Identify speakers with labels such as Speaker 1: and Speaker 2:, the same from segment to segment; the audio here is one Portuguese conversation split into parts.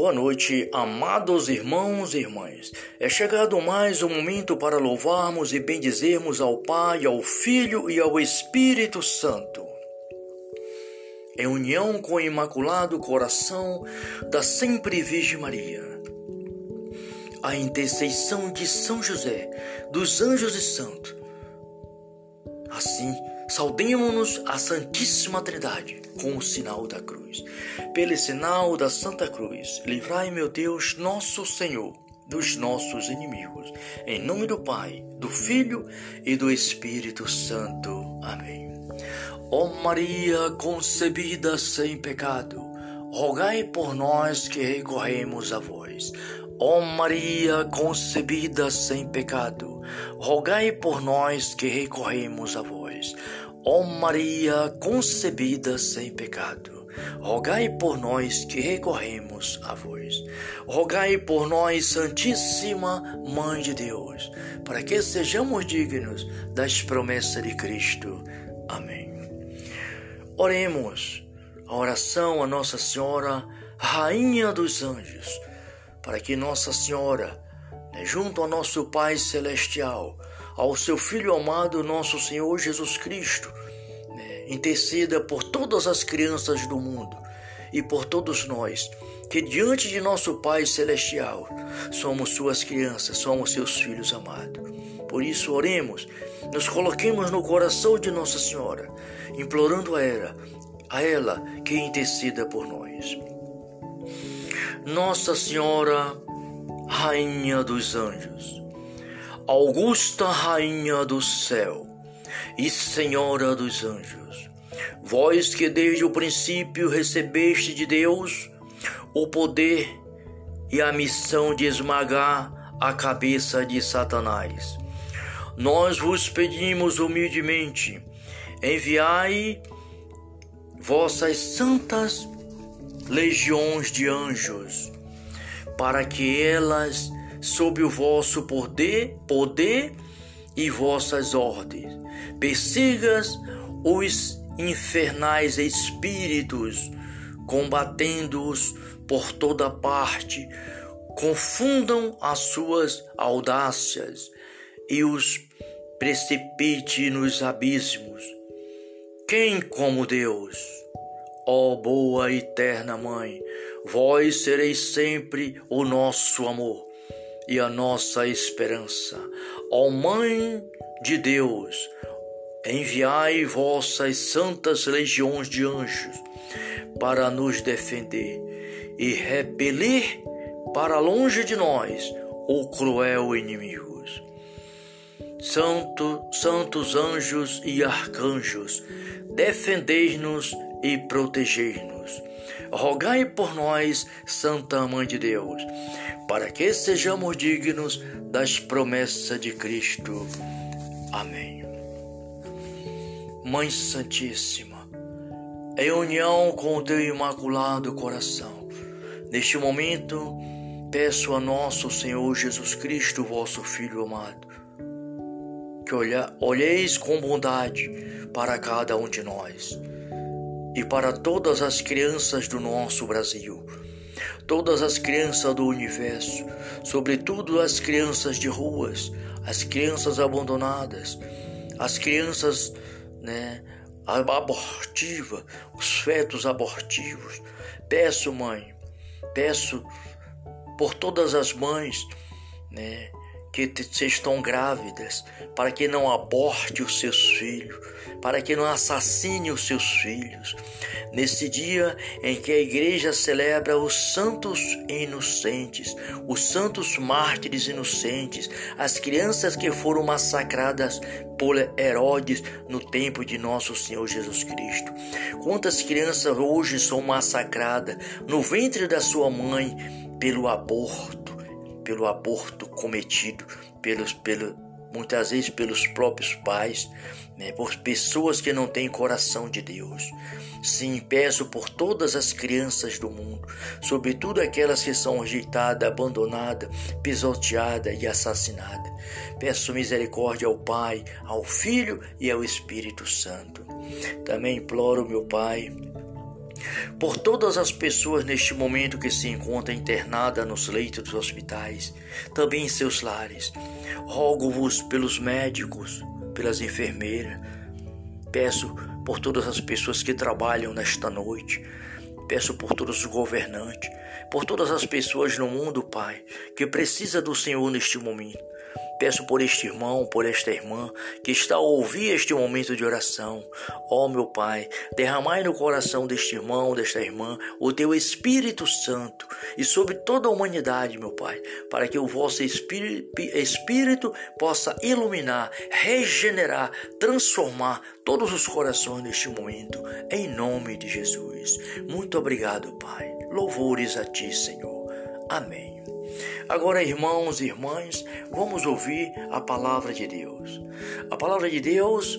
Speaker 1: Boa noite, amados irmãos e irmãs. É chegado mais um momento para louvarmos e bendizermos ao Pai, ao Filho e ao Espírito Santo. Em união com o Imaculado Coração da Sempre Virgem Maria. A intercessão de São José, dos anjos e santos. Assim, saudemos-nos a Santíssima Trindade com o sinal da cruz. Pelo sinal da Santa Cruz, livrai, meu Deus, nosso Senhor, dos nossos inimigos. Em nome do Pai, do Filho e do Espírito Santo. Amém. Ó Maria concebida sem pecado, rogai por nós que recorremos a vós. Ó Maria concebida sem pecado, rogai por nós que recorremos a vós. Ó Maria concebida sem pecado, rogai por nós que recorremos a vós. Rogai por nós, Santíssima Mãe de Deus, para que sejamos dignos das promessas de Cristo. Amém. Oremos a oração a Nossa Senhora, Rainha dos Anjos, para que Nossa Senhora, né, junto ao nosso Pai Celestial, ao seu Filho amado, nosso Senhor Jesus Cristo, né, interceda por todas as crianças do mundo e por todos nós, que diante de nosso Pai Celestial somos suas crianças, somos seus filhos amados. Por isso, oremos, nos coloquemos no coração de Nossa Senhora, implorando a ela, a ela que interceda por nós. Nossa Senhora, Rainha dos Anjos, Augusta Rainha do céu e Senhora dos anjos, vós que desde o princípio recebeste de Deus o poder e a missão de esmagar a cabeça de Satanás, nós vos pedimos humildemente, enviai vossas santas legiões de anjos, para que elas sob o vosso poder, poder e vossas ordens. Persigas os infernais espíritos, combatendo-os por toda parte, confundam as suas audácias e os precipite nos abismos. Quem como Deus? Ó boa e eterna Mãe, vós sereis sempre o nosso amor e a nossa esperança. Ó Mãe de Deus, enviai vossas santas legiões de anjos para nos defender e repelir para longe de nós o cruel inimigo. Santo, santos anjos e arcanjos, defendei-nos e protegei-nos. Rogai por nós, Santa Mãe de Deus, para que sejamos dignos das promessas de Cristo. Amém. Mãe Santíssima, em união com o teu imaculado coração, neste momento peço a nosso Senhor Jesus Cristo, vosso Filho amado, que olheis com bondade para cada um de nós e para todas as crianças do nosso Brasil todas as crianças do universo, sobretudo as crianças de ruas, as crianças abandonadas, as crianças né, abortivas, os fetos abortivos. Peço, mãe, peço por todas as mães, né, que estão grávidas, para que não aborte os seus filhos, para que não assassine os seus filhos. Nesse dia em que a igreja celebra os santos inocentes, os santos mártires inocentes, as crianças que foram massacradas por Herodes no tempo de nosso Senhor Jesus Cristo. Quantas crianças hoje são massacradas no ventre da sua mãe pelo aborto? Pelo aborto cometido pelos, pelo, muitas vezes pelos próprios pais, né, por pessoas que não têm coração de Deus. Sim, peço por todas as crianças do mundo, sobretudo aquelas que são rejeitadas, abandonadas, pisoteadas e assassinadas. Peço misericórdia ao Pai, ao Filho e ao Espírito Santo. Também imploro, meu Pai, por todas as pessoas neste momento que se encontram internadas nos leitos dos hospitais, também em seus lares. Rogo-vos pelos médicos, pelas enfermeiras. Peço por todas as pessoas que trabalham nesta noite. Peço por todos os governantes, por todas as pessoas no mundo, Pai, que precisa do Senhor neste momento. Peço por este irmão, por esta irmã que está a ouvir este momento de oração. Ó oh, meu Pai, derramai no coração deste irmão, desta irmã, o teu Espírito Santo e sobre toda a humanidade, meu Pai, para que o vosso Espírito possa iluminar, regenerar, transformar todos os corações neste momento, em nome de Jesus. Muito obrigado, Pai. Louvores a Ti, Senhor. Amém. Agora, irmãos e irmãs, vamos ouvir a palavra de Deus. A palavra de Deus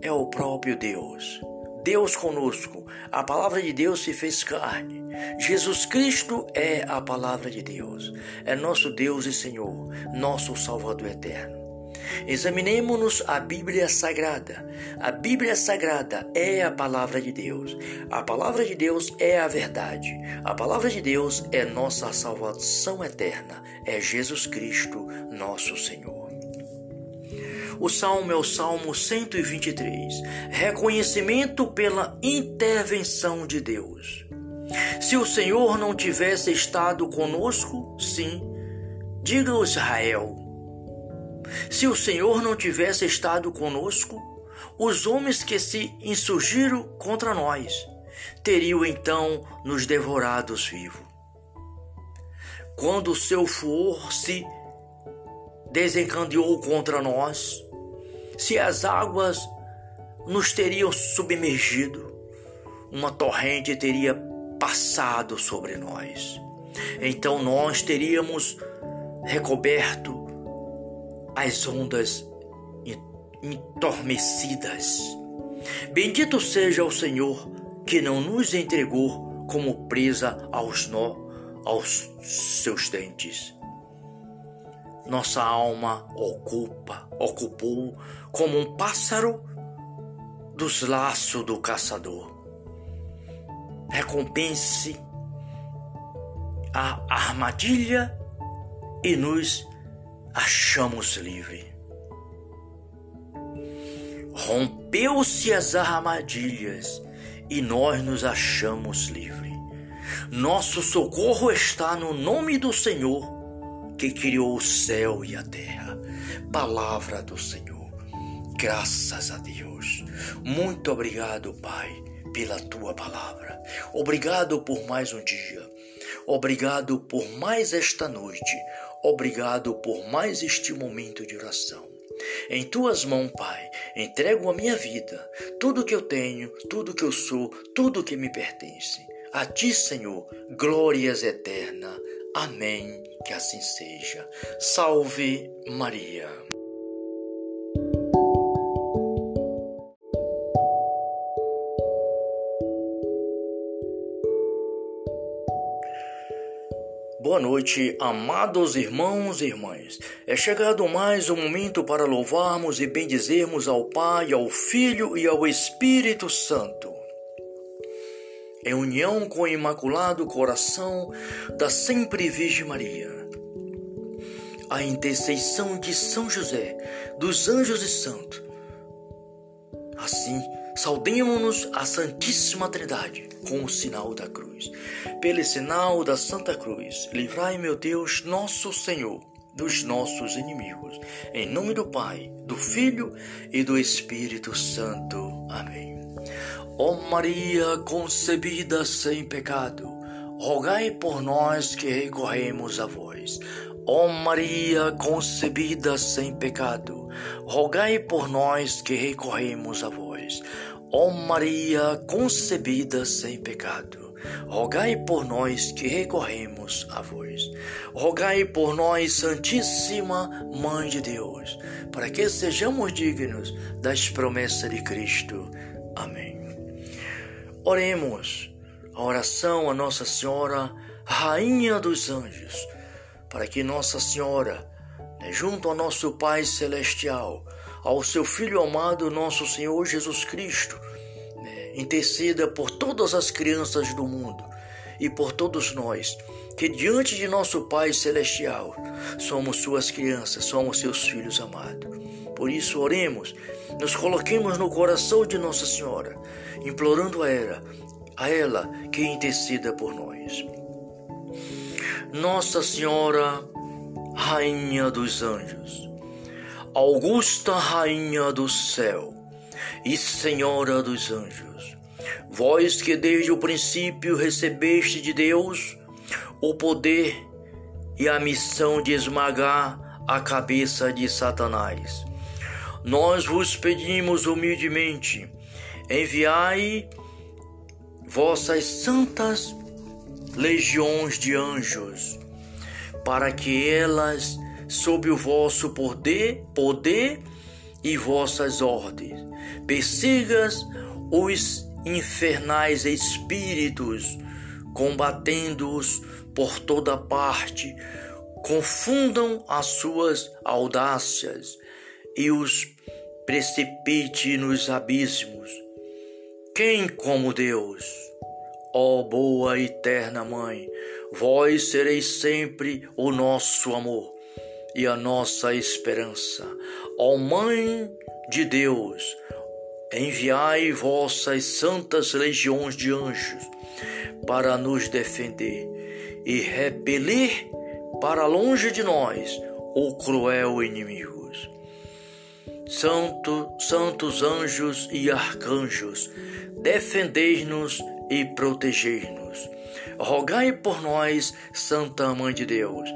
Speaker 1: é o próprio Deus. Deus conosco. A palavra de Deus se fez carne. Jesus Cristo é a palavra de Deus. É nosso Deus e Senhor, nosso Salvador eterno. Examinemos-nos a Bíblia Sagrada. A Bíblia Sagrada é a palavra de Deus. A palavra de Deus é a verdade. A palavra de Deus é nossa salvação eterna. É Jesus Cristo, nosso Senhor. O salmo é o Salmo 123. Reconhecimento pela intervenção de Deus. Se o Senhor não tivesse estado conosco, sim, diga Israel, se o Senhor não tivesse estado conosco, os homens que se insurgiram contra nós teriam então nos devorados vivos. Quando o seu furor se desencadeou contra nós, se as águas nos teriam submergido, uma torrente teria passado sobre nós. Então nós teríamos recoberto as ondas entormecidas. Bendito seja o Senhor que não nos entregou como presa aos, no, aos seus dentes. Nossa alma ocupa, ocupou como um pássaro dos laços do caçador. Recompense a armadilha e nos achamos livre. Rompeu-se as armadilhas e nós nos achamos livre. Nosso socorro está no nome do Senhor, que criou o céu e a terra. Palavra do Senhor. Graças a Deus. Muito obrigado, Pai, pela tua palavra. Obrigado por mais um dia. Obrigado por mais esta noite. Obrigado por mais este momento de oração. Em tuas mãos, Pai, entrego a minha vida, tudo que eu tenho, tudo que eu sou, tudo que me pertence. A ti, Senhor, glórias eternas. Amém. Que assim seja. Salve Maria. Boa noite, amados irmãos e irmãs. É chegado mais um momento para louvarmos e bendizermos ao Pai, ao Filho e ao Espírito Santo. Em união com o Imaculado Coração da Sempre Virgem Maria. A intercessão de São José, dos anjos e santos. Assim, Saudemos-nos a Santíssima Trindade com o sinal da cruz. Pelo sinal da Santa Cruz, livrai, meu Deus, nosso Senhor, dos nossos inimigos. Em nome do Pai, do Filho e do Espírito Santo. Amém. Ó Maria concebida sem pecado, rogai por nós que recorremos a vós. Ó Maria concebida sem pecado, rogai por nós que recorremos a vós. Ó Maria concebida sem pecado, rogai por nós que recorremos a vós. Rogai por nós, Santíssima Mãe de Deus, para que sejamos dignos das promessas de Cristo. Amém. Oremos a oração a Nossa Senhora, Rainha dos Anjos, para que Nossa Senhora, né, junto ao nosso Pai Celestial, ao seu Filho amado, nosso Senhor Jesus Cristo, né, interceda por todas as crianças do mundo e por todos nós que diante de nosso Pai Celestial somos suas crianças, somos seus filhos amados. Por isso, oremos, nos coloquemos no coração de Nossa Senhora, implorando a ela, a ela que interceda por nós. Nossa Senhora, Rainha dos Anjos, Augusta Rainha do Céu e Senhora dos Anjos, vós que desde o princípio recebeste de Deus o poder e a missão de esmagar a cabeça de Satanás. Nós vos pedimos humildemente, enviai vossas santas legiões de anjos, para que elas, sob o vosso poder, poder e vossas ordens, persigas os infernais espíritos, combatendo-os por toda parte, confundam as suas audácias e os precipite nos abismos. Quem como Deus? Ó oh, boa eterna Mãe, vós sereis sempre o nosso amor e a nossa esperança. Ó Mãe de Deus, enviai vossas santas legiões de anjos para nos defender e repelir para longe de nós o cruel inimigo. Santo, santos anjos e arcanjos, defendei-nos e protegei-nos. Rogai por nós, Santa Mãe de Deus,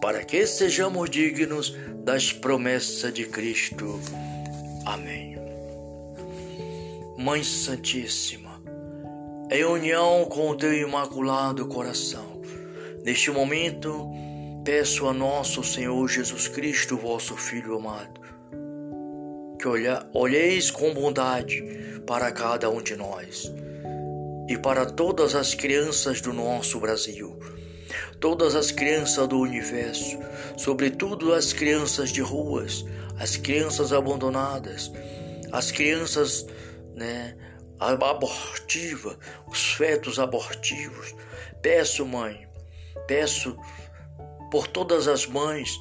Speaker 1: para que sejamos dignos das promessas de Cristo. Amém. Mãe Santíssima, em união com o teu imaculado coração, neste momento peço a nosso Senhor Jesus Cristo, vosso Filho amado, que olheis com bondade para cada um de nós e para todas as crianças do nosso Brasil, todas as crianças do universo, sobretudo as crianças de ruas, as crianças abandonadas, as crianças né, abortivas, os fetos abortivos. Peço, mãe, peço por todas as mães,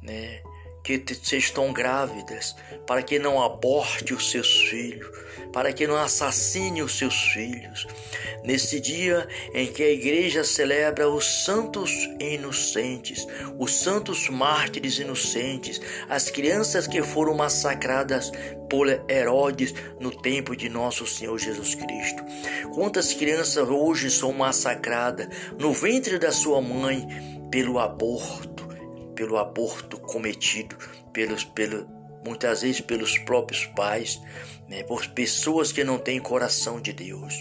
Speaker 1: né, que estão grávidas, para que não aborte os seus filhos, para que não assassine os seus filhos. Nesse dia em que a igreja celebra os santos inocentes, os santos mártires inocentes, as crianças que foram massacradas por Herodes no tempo de nosso Senhor Jesus Cristo. Quantas crianças hoje são massacradas no ventre da sua mãe pelo aborto? Pelo aborto cometido pelos, pelo, muitas vezes pelos próprios pais, né, por pessoas que não têm coração de Deus.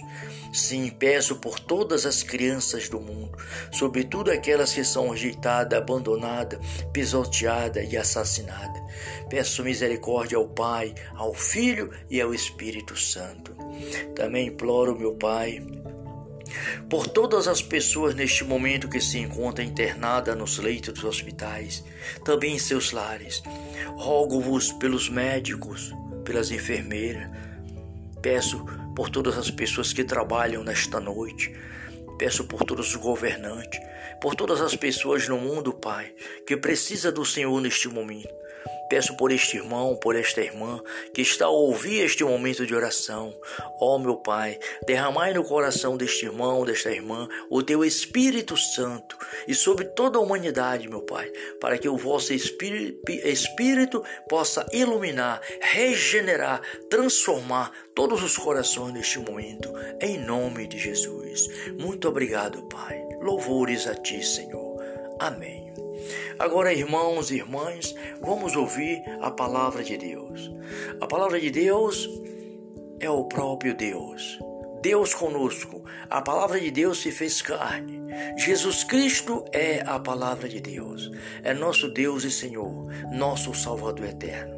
Speaker 1: Sim, peço por todas as crianças do mundo, sobretudo aquelas que são rejeitadas, abandonadas, pisoteadas e assassinadas. Peço misericórdia ao Pai, ao Filho e ao Espírito Santo. Também imploro, meu Pai, por todas as pessoas neste momento que se encontram internadas nos leitos dos hospitais, também em seus lares. Rogo-vos pelos médicos, pelas enfermeiras. Peço por todas as pessoas que trabalham nesta noite. Peço por todos os governantes, por todas as pessoas no mundo, Pai, que precisa do Senhor neste momento. Peço por este irmão, por esta irmã que está a ouvir este momento de oração. Ó oh, meu Pai, derramai no coração deste irmão, desta irmã, o teu Espírito Santo e sobre toda a humanidade, meu Pai, para que o vosso Espírito, possa iluminar, regenerar, transformar todos os corações neste momento, em nome de Jesus. Muito obrigado, Pai. Louvores a Ti, Senhor. Amém. Agora, irmãos e irmãs, vamos ouvir a palavra de Deus. A palavra de Deus é o próprio Deus. Deus conosco. A palavra de Deus se fez carne. Jesus Cristo é a palavra de Deus. É nosso Deus e Senhor, nosso Salvador eterno.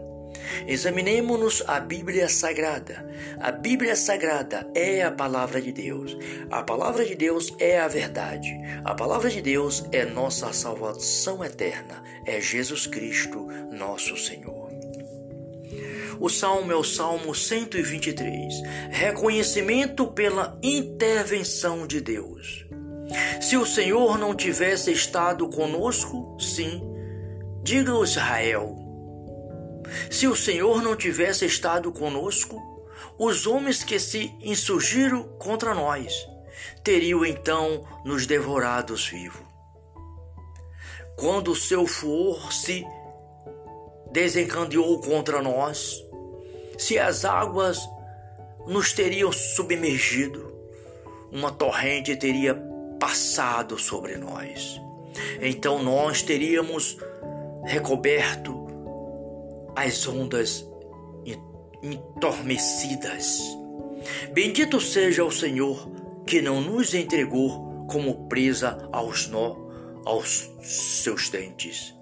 Speaker 1: Examinemos a Bíblia Sagrada. A Bíblia Sagrada é a palavra de Deus. A palavra de Deus é a verdade. A palavra de Deus é nossa salvação eterna. É Jesus Cristo, nosso Senhor. O salmo é o Salmo 123. Reconhecimento pela intervenção de Deus. Se o Senhor não tivesse estado conosco, sim, diga Israel. Se o Senhor não tivesse estado conosco, os homens que se insurgiram contra nós teriam então nos devorados vivos. Quando o seu furor se desencadeou contra nós, se as águas nos teriam submergido, uma torrente teria passado sobre nós. Então nós teríamos recoberto as ondas entormecidas. Bendito seja o Senhor que não nos entregou como presa aos, nó, aos seus dentes.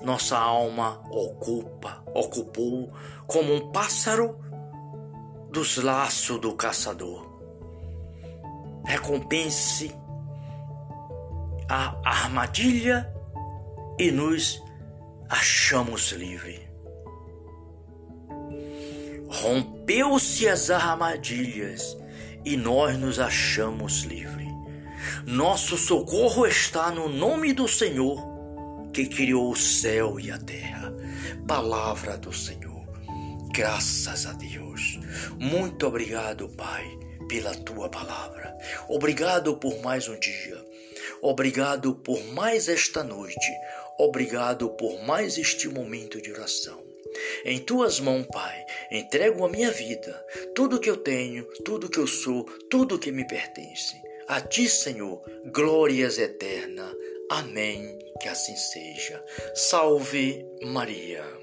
Speaker 1: Nossa alma ocupa, ocupou como um pássaro dos laços do caçador. Recompense a armadilha e nos achamos livres. Rompeu-se as armadilhas e nós nos achamos livres. Nosso socorro está no nome do Senhor, que criou o céu e a terra. Palavra do Senhor. Graças a Deus. Muito obrigado, Pai, pela tua palavra. Obrigado por mais um dia. Obrigado por mais esta noite. Obrigado por mais este momento de oração. Em tuas mãos, Pai, entrego a minha vida, tudo que eu tenho, tudo que eu sou, tudo que me pertence. A ti, Senhor, glórias eternas. Amém. Que assim seja. Salve Maria.